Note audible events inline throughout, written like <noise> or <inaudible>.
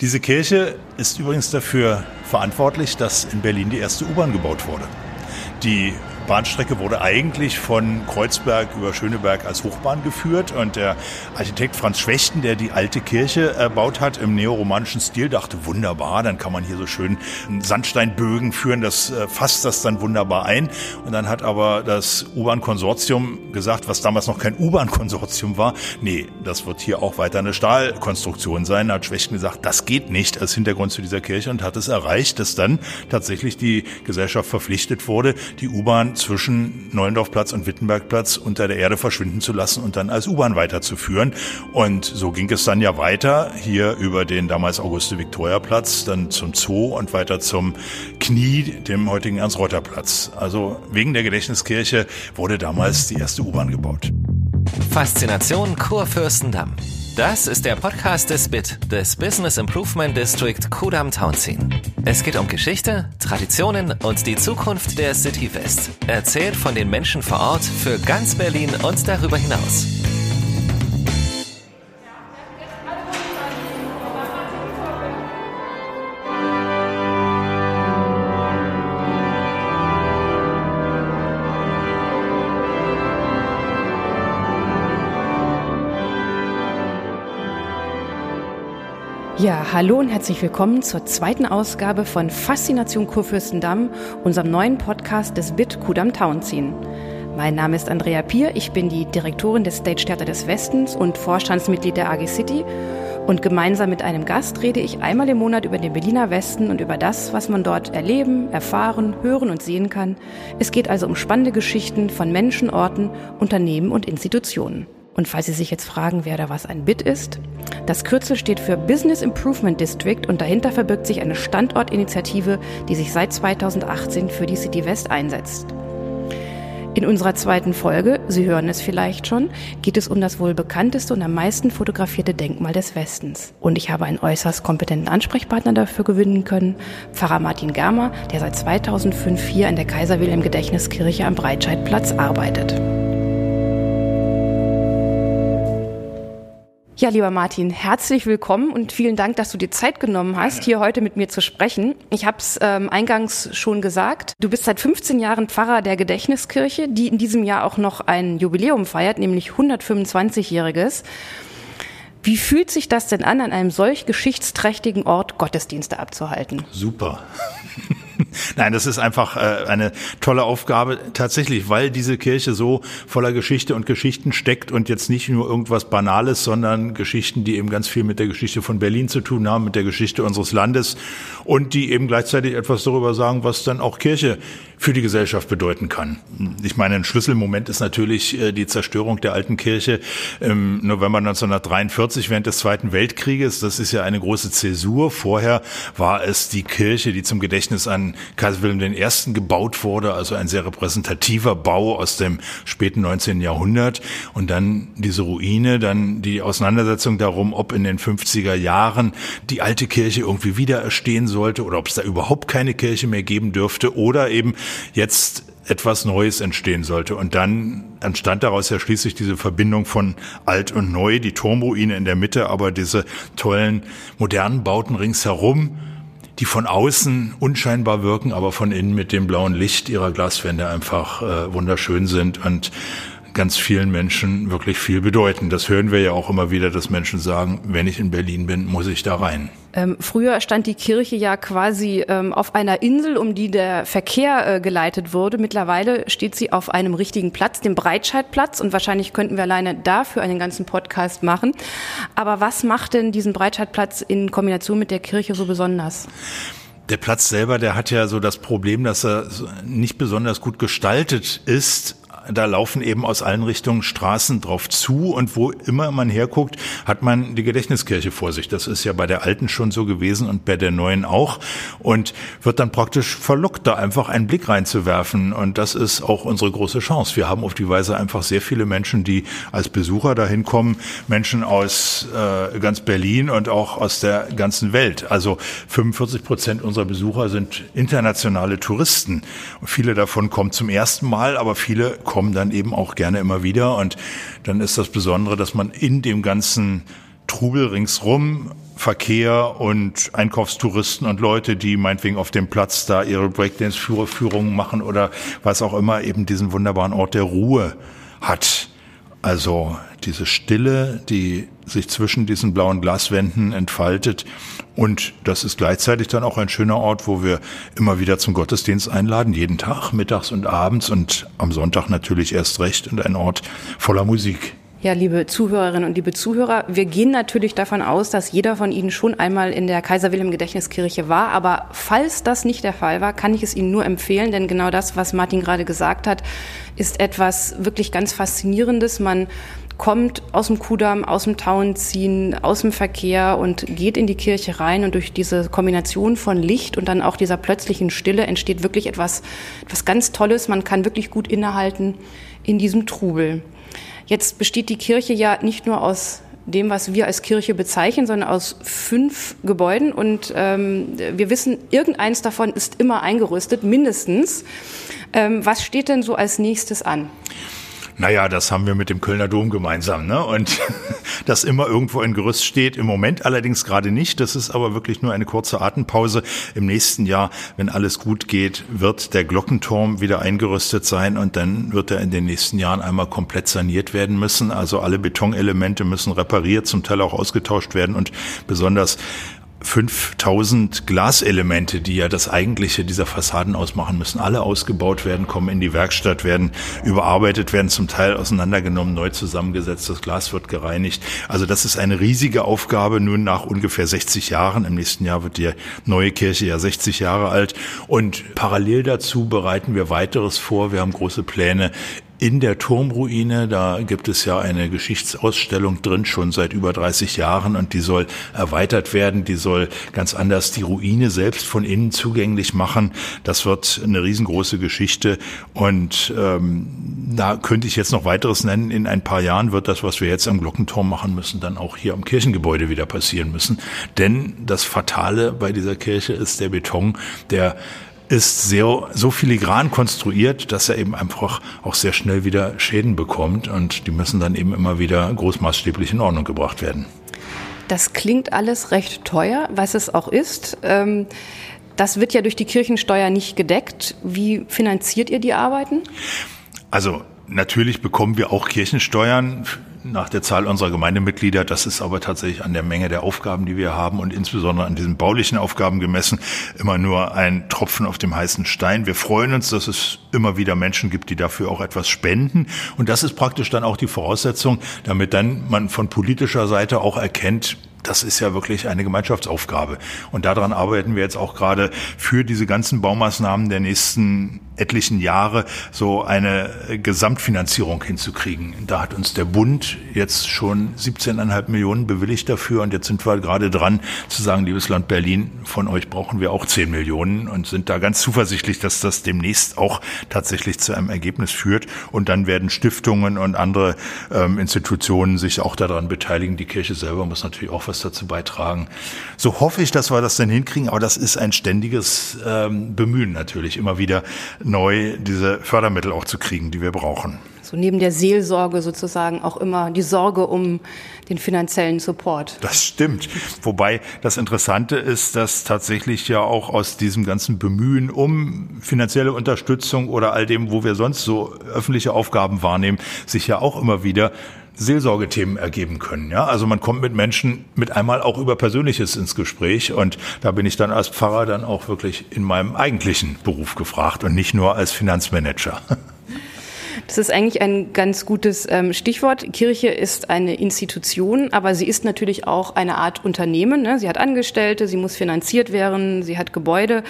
Diese Kirche ist übrigens dafür verantwortlich, dass in Berlin die erste U-Bahn gebaut wurde. Die Bahnstrecke wurde eigentlich von Kreuzberg über Schöneberg als Hochbahn geführt und der Architekt Franz Schwechten, der die alte Kirche erbaut hat im neoromanischen Stil, dachte wunderbar, dann kann man hier so schön Sandsteinbögen führen, das äh, fasst das dann wunderbar ein. Und dann hat aber das U-Bahn-Konsortium gesagt, was damals noch kein U-Bahn-Konsortium war, nee, das wird hier auch weiter eine Stahlkonstruktion sein. Hat Schwechten gesagt, das geht nicht als Hintergrund zu dieser Kirche und hat es erreicht, dass dann tatsächlich die Gesellschaft verpflichtet wurde, die U-Bahn zwischen Neuendorfplatz und Wittenbergplatz unter der Erde verschwinden zu lassen und dann als U-Bahn weiterzuführen. Und so ging es dann ja weiter, hier über den damals Auguste-Victoria-Platz, dann zum Zoo und weiter zum Knie, dem heutigen Ernst-Reuter-Platz. Also wegen der Gedächtniskirche wurde damals die erste U-Bahn gebaut. Faszination Kurfürstendamm. Das ist der Podcast des BIT, des Business Improvement District Kudam Townsien. Es geht um Geschichte, Traditionen und die Zukunft der City West. Erzählt von den Menschen vor Ort für ganz Berlin und darüber hinaus. Ja, hallo und herzlich willkommen zur zweiten Ausgabe von Faszination Kurfürstendamm, unserem neuen Podcast des BIT Kudam Townsien. Mein Name ist Andrea Pier, ich bin die Direktorin des Stage Theater des Westens und Vorstandsmitglied der AG City und gemeinsam mit einem Gast rede ich einmal im Monat über den Berliner Westen und über das, was man dort erleben, erfahren, hören und sehen kann. Es geht also um spannende Geschichten von Menschen, Orten, Unternehmen und Institutionen. Und falls Sie sich jetzt fragen, wer da was ein BIT ist, das Kürzel steht für Business Improvement District und dahinter verbirgt sich eine Standortinitiative, die sich seit 2018 für die City West einsetzt. In unserer zweiten Folge, Sie hören es vielleicht schon, geht es um das wohl bekannteste und am meisten fotografierte Denkmal des Westens. Und ich habe einen äußerst kompetenten Ansprechpartner dafür gewinnen können, Pfarrer Martin Germer, der seit 2005 hier in der Kaiser Wilhelm Gedächtniskirche am Breitscheidplatz arbeitet. Ja, lieber Martin, herzlich willkommen und vielen Dank, dass du dir Zeit genommen hast, hier heute mit mir zu sprechen. Ich habe es ähm, eingangs schon gesagt, du bist seit 15 Jahren Pfarrer der Gedächtniskirche, die in diesem Jahr auch noch ein Jubiläum feiert, nämlich 125-jähriges. Wie fühlt sich das denn an, an einem solch geschichtsträchtigen Ort Gottesdienste abzuhalten? Super. <laughs> <laughs> Nein, das ist einfach äh, eine tolle Aufgabe tatsächlich, weil diese Kirche so voller Geschichte und Geschichten steckt und jetzt nicht nur irgendwas Banales, sondern Geschichten, die eben ganz viel mit der Geschichte von Berlin zu tun haben, mit der Geschichte unseres Landes und die eben gleichzeitig etwas darüber sagen, was dann auch Kirche für die Gesellschaft bedeuten kann. Ich meine, ein Schlüsselmoment ist natürlich äh, die Zerstörung der alten Kirche im November 1943 während des Zweiten Weltkrieges. Das ist ja eine große Zäsur. Vorher war es die Kirche, die zum Gedächtnis an Kaiser Wilhelm I. gebaut wurde, also ein sehr repräsentativer Bau aus dem späten 19. Jahrhundert. Und dann diese Ruine, dann die Auseinandersetzung darum, ob in den 50er Jahren die alte Kirche irgendwie wieder erstehen sollte oder ob es da überhaupt keine Kirche mehr geben dürfte oder eben jetzt etwas Neues entstehen sollte. Und dann entstand daraus ja schließlich diese Verbindung von alt und neu, die Turmruine in der Mitte, aber diese tollen modernen Bauten ringsherum, die von außen unscheinbar wirken, aber von innen mit dem blauen Licht ihrer Glaswände einfach äh, wunderschön sind. Und ganz vielen Menschen wirklich viel bedeuten. Das hören wir ja auch immer wieder, dass Menschen sagen, wenn ich in Berlin bin, muss ich da rein. Ähm, früher stand die Kirche ja quasi ähm, auf einer Insel, um die der Verkehr äh, geleitet wurde. Mittlerweile steht sie auf einem richtigen Platz, dem Breitscheidplatz. Und wahrscheinlich könnten wir alleine dafür einen ganzen Podcast machen. Aber was macht denn diesen Breitscheidplatz in Kombination mit der Kirche so besonders? Der Platz selber, der hat ja so das Problem, dass er nicht besonders gut gestaltet ist da laufen eben aus allen Richtungen Straßen drauf zu und wo immer man herguckt, hat man die Gedächtniskirche vor sich. Das ist ja bei der alten schon so gewesen und bei der neuen auch und wird dann praktisch verlockt, da einfach einen Blick reinzuwerfen und das ist auch unsere große Chance. Wir haben auf die Weise einfach sehr viele Menschen, die als Besucher dahin kommen, Menschen aus äh, ganz Berlin und auch aus der ganzen Welt. Also 45 Prozent unserer Besucher sind internationale Touristen. Viele davon kommen zum ersten Mal, aber viele kommen dann eben auch gerne immer wieder. Und dann ist das Besondere, dass man in dem ganzen Trubel ringsrum, Verkehr und Einkaufstouristen und Leute, die meinetwegen auf dem Platz da ihre Breakdance-Führungen machen oder was auch immer, eben diesen wunderbaren Ort der Ruhe hat. Also diese Stille, die sich zwischen diesen blauen Glaswänden entfaltet. Und das ist gleichzeitig dann auch ein schöner Ort, wo wir immer wieder zum Gottesdienst einladen, jeden Tag, mittags und abends und am Sonntag natürlich erst recht und ein Ort voller Musik. Ja, liebe Zuhörerinnen und liebe Zuhörer, wir gehen natürlich davon aus, dass jeder von Ihnen schon einmal in der Kaiser Wilhelm Gedächtniskirche war. Aber falls das nicht der Fall war, kann ich es Ihnen nur empfehlen, denn genau das, was Martin gerade gesagt hat, ist etwas wirklich ganz Faszinierendes. Man kommt aus dem Kudamm, aus dem Tauenziehen, aus dem Verkehr und geht in die Kirche rein und durch diese Kombination von Licht und dann auch dieser plötzlichen Stille entsteht wirklich etwas, etwas ganz Tolles. Man kann wirklich gut innehalten in diesem Trubel. Jetzt besteht die Kirche ja nicht nur aus dem, was wir als Kirche bezeichnen, sondern aus fünf Gebäuden. Und ähm, wir wissen, irgendeins davon ist immer eingerüstet, mindestens. Ähm, was steht denn so als nächstes an? Naja, das haben wir mit dem Kölner Dom gemeinsam, ne? Und <laughs> das immer irgendwo ein Gerüst steht. Im Moment allerdings gerade nicht. Das ist aber wirklich nur eine kurze Atempause. Im nächsten Jahr, wenn alles gut geht, wird der Glockenturm wieder eingerüstet sein und dann wird er in den nächsten Jahren einmal komplett saniert werden müssen. Also alle Betonelemente müssen repariert, zum Teil auch ausgetauscht werden und besonders 5000 Glaselemente, die ja das eigentliche dieser Fassaden ausmachen müssen, alle ausgebaut werden, kommen in die Werkstatt, werden überarbeitet, werden zum Teil auseinandergenommen, neu zusammengesetzt, das Glas wird gereinigt. Also das ist eine riesige Aufgabe, nun nach ungefähr 60 Jahren. Im nächsten Jahr wird die neue Kirche ja 60 Jahre alt. Und parallel dazu bereiten wir weiteres vor. Wir haben große Pläne in der Turmruine. Da gibt es ja eine Geschichtsausstellung drin, schon seit über 30 Jahren und die soll erweitert werden. Die soll ganz anders die Ruine selbst von innen zugänglich machen. Das wird eine riesengroße Geschichte und ähm, da könnte ich jetzt noch weiteres nennen. In ein paar Jahren wird das, was wir jetzt am Glockenturm machen müssen, dann auch hier am Kirchengebäude wieder passieren müssen. Denn das Fatale bei dieser Kirche ist der Beton, der ist sehr, so filigran konstruiert, dass er eben einfach auch sehr schnell wieder Schäden bekommt und die müssen dann eben immer wieder großmaßstäblich in Ordnung gebracht werden. Das klingt alles recht teuer, was es auch ist. Ähm, das wird ja durch die Kirchensteuer nicht gedeckt. Wie finanziert ihr die Arbeiten? Also natürlich bekommen wir auch Kirchensteuern nach der Zahl unserer Gemeindemitglieder. Das ist aber tatsächlich an der Menge der Aufgaben, die wir haben und insbesondere an diesen baulichen Aufgaben gemessen, immer nur ein Tropfen auf dem heißen Stein. Wir freuen uns, dass es immer wieder Menschen gibt, die dafür auch etwas spenden. Und das ist praktisch dann auch die Voraussetzung, damit dann man von politischer Seite auch erkennt, das ist ja wirklich eine Gemeinschaftsaufgabe. Und daran arbeiten wir jetzt auch gerade für diese ganzen Baumaßnahmen der nächsten etlichen Jahre so eine Gesamtfinanzierung hinzukriegen. Da hat uns der Bund jetzt schon 17,5 Millionen bewilligt dafür und jetzt sind wir gerade dran zu sagen, liebes Land Berlin, von euch brauchen wir auch 10 Millionen und sind da ganz zuversichtlich, dass das demnächst auch tatsächlich zu einem Ergebnis führt und dann werden Stiftungen und andere ähm, Institutionen sich auch daran beteiligen. Die Kirche selber muss natürlich auch was was dazu beitragen. So hoffe ich, dass wir das dann hinkriegen, aber das ist ein ständiges ähm, Bemühen natürlich, immer wieder neu diese Fördermittel auch zu kriegen, die wir brauchen. So neben der Seelsorge sozusagen auch immer die Sorge um den finanziellen Support. Das stimmt. Wobei das Interessante ist, dass tatsächlich ja auch aus diesem ganzen Bemühen um finanzielle Unterstützung oder all dem, wo wir sonst so öffentliche Aufgaben wahrnehmen, sich ja auch immer wieder Seelsorgethemen ergeben können. Ja, also man kommt mit Menschen mit einmal auch über Persönliches ins Gespräch und da bin ich dann als Pfarrer dann auch wirklich in meinem eigentlichen Beruf gefragt und nicht nur als Finanzmanager. <laughs> Das ist eigentlich ein ganz gutes ähm, Stichwort. Kirche ist eine Institution, aber sie ist natürlich auch eine Art Unternehmen. Ne? Sie hat Angestellte, sie muss finanziert werden, sie hat Gebäude.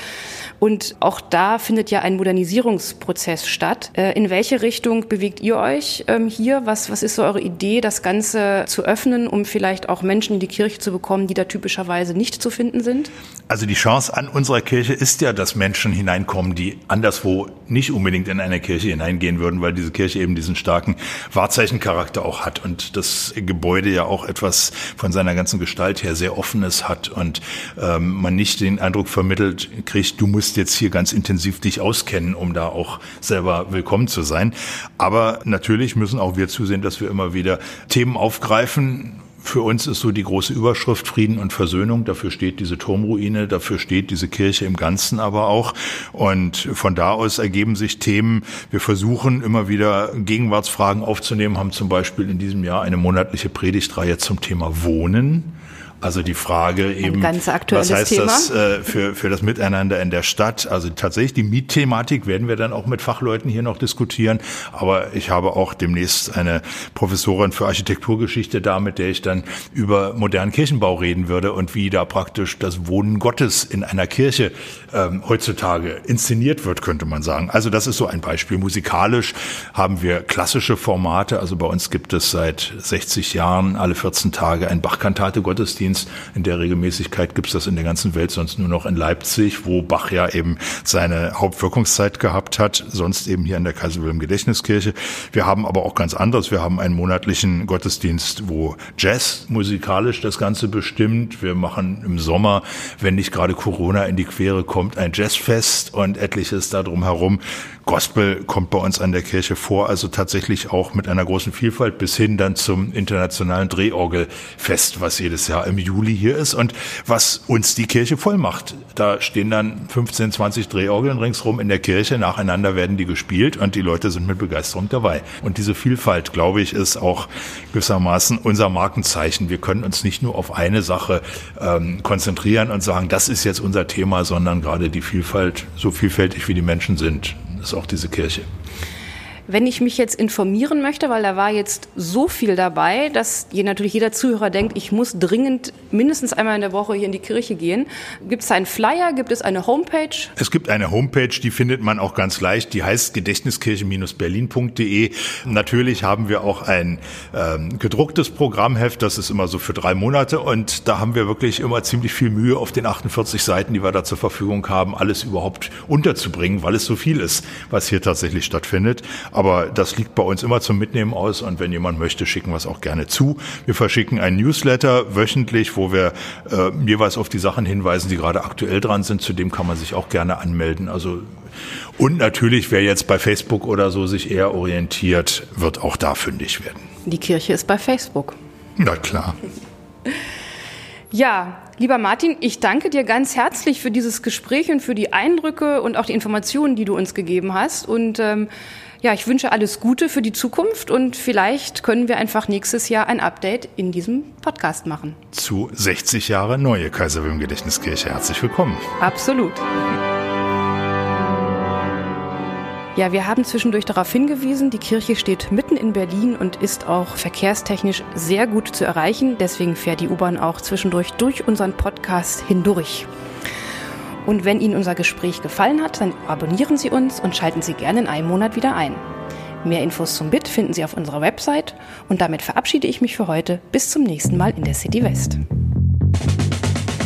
Und auch da findet ja ein Modernisierungsprozess statt. Äh, in welche Richtung bewegt ihr euch ähm, hier? Was, was ist so eure Idee, das Ganze zu öffnen, um vielleicht auch Menschen in die Kirche zu bekommen, die da typischerweise nicht zu finden sind? Also die Chance an unserer Kirche ist ja, dass Menschen hineinkommen, die anderswo nicht unbedingt in eine Kirche hineingehen würden, weil diese Kirche eben diesen starken Wahrzeichencharakter auch hat und das Gebäude ja auch etwas von seiner ganzen Gestalt her sehr offenes hat und ähm, man nicht den Eindruck vermittelt kriegt, du musst jetzt hier ganz intensiv dich auskennen, um da auch selber willkommen zu sein. Aber natürlich müssen auch wir zusehen, dass wir immer wieder Themen aufgreifen, für uns ist so die große Überschrift Frieden und Versöhnung. Dafür steht diese Turmruine, dafür steht diese Kirche im Ganzen aber auch. Und von da aus ergeben sich Themen. Wir versuchen immer wieder Gegenwartsfragen aufzunehmen, haben zum Beispiel in diesem Jahr eine monatliche Predigtreihe zum Thema Wohnen also die Frage eben, was heißt Thema. das äh, für, für das Miteinander in der Stadt? Also tatsächlich die Mietthematik werden wir dann auch mit Fachleuten hier noch diskutieren. Aber ich habe auch demnächst eine Professorin für Architekturgeschichte da, mit der ich dann über modernen Kirchenbau reden würde und wie da praktisch das Wohnen Gottes in einer Kirche ähm, heutzutage inszeniert wird, könnte man sagen. Also das ist so ein Beispiel. Musikalisch haben wir klassische Formate. Also bei uns gibt es seit 60 Jahren alle 14 Tage ein Bachkantate Gottesdienst Gottesdienst. In der Regelmäßigkeit gibt es das in der ganzen Welt sonst nur noch in Leipzig, wo Bach ja eben seine Hauptwirkungszeit gehabt hat, sonst eben hier in der Kaiser Wilhelm Gedächtniskirche. Wir haben aber auch ganz anderes. Wir haben einen monatlichen Gottesdienst, wo Jazz musikalisch das Ganze bestimmt. Wir machen im Sommer, wenn nicht gerade Corona in die Quere kommt, ein Jazzfest und etliches darum herum. Gospel kommt bei uns an der Kirche vor, also tatsächlich auch mit einer großen Vielfalt bis hin dann zum internationalen Drehorgelfest, was jedes Jahr im Juli hier ist und was uns die Kirche voll macht. Da stehen dann 15, 20 Drehorgeln ringsrum in der Kirche, nacheinander werden die gespielt und die Leute sind mit Begeisterung dabei. Und diese Vielfalt, glaube ich, ist auch gewissermaßen unser Markenzeichen. Wir können uns nicht nur auf eine Sache ähm, konzentrieren und sagen, das ist jetzt unser Thema, sondern gerade die Vielfalt, so vielfältig wie die Menschen sind, ist auch diese Kirche. Wenn ich mich jetzt informieren möchte, weil da war jetzt so viel dabei, dass hier natürlich jeder Zuhörer denkt, ich muss dringend mindestens einmal in der Woche hier in die Kirche gehen. Gibt es einen Flyer? Gibt es eine Homepage? Es gibt eine Homepage, die findet man auch ganz leicht. Die heißt gedächtniskirche-berlin.de. Natürlich haben wir auch ein ähm, gedrucktes Programmheft. Das ist immer so für drei Monate. Und da haben wir wirklich immer ziemlich viel Mühe auf den 48 Seiten, die wir da zur Verfügung haben, alles überhaupt unterzubringen, weil es so viel ist, was hier tatsächlich stattfindet. Aber das liegt bei uns immer zum Mitnehmen aus und wenn jemand möchte, schicken wir es auch gerne zu. Wir verschicken ein Newsletter wöchentlich, wo wir äh, jeweils auf die Sachen hinweisen, die gerade aktuell dran sind. Zudem kann man sich auch gerne anmelden. Also und natürlich, wer jetzt bei Facebook oder so sich eher orientiert, wird auch da fündig werden. Die Kirche ist bei Facebook. Na klar. <laughs> Ja, lieber Martin, ich danke dir ganz herzlich für dieses Gespräch und für die Eindrücke und auch die Informationen, die du uns gegeben hast. Und ähm, ja, ich wünsche alles Gute für die Zukunft und vielleicht können wir einfach nächstes Jahr ein Update in diesem Podcast machen. Zu 60 Jahre neue Kaiser Wilhelm Gedächtniskirche. Herzlich willkommen. Absolut. Ja, wir haben zwischendurch darauf hingewiesen, die Kirche steht mitten in Berlin und ist auch verkehrstechnisch sehr gut zu erreichen. Deswegen fährt die U-Bahn auch zwischendurch durch unseren Podcast hindurch. Und wenn Ihnen unser Gespräch gefallen hat, dann abonnieren Sie uns und schalten Sie gerne in einem Monat wieder ein. Mehr Infos zum BIT finden Sie auf unserer Website und damit verabschiede ich mich für heute. Bis zum nächsten Mal in der City West.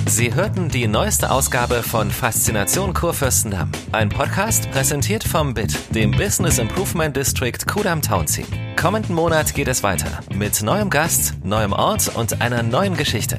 Sie hörten die neueste Ausgabe von Faszination Kurfürstendamm. Ein Podcast präsentiert vom BIT, dem Business Improvement District Kudam Townsea. Kommenden Monat geht es weiter mit neuem Gast, neuem Ort und einer neuen Geschichte.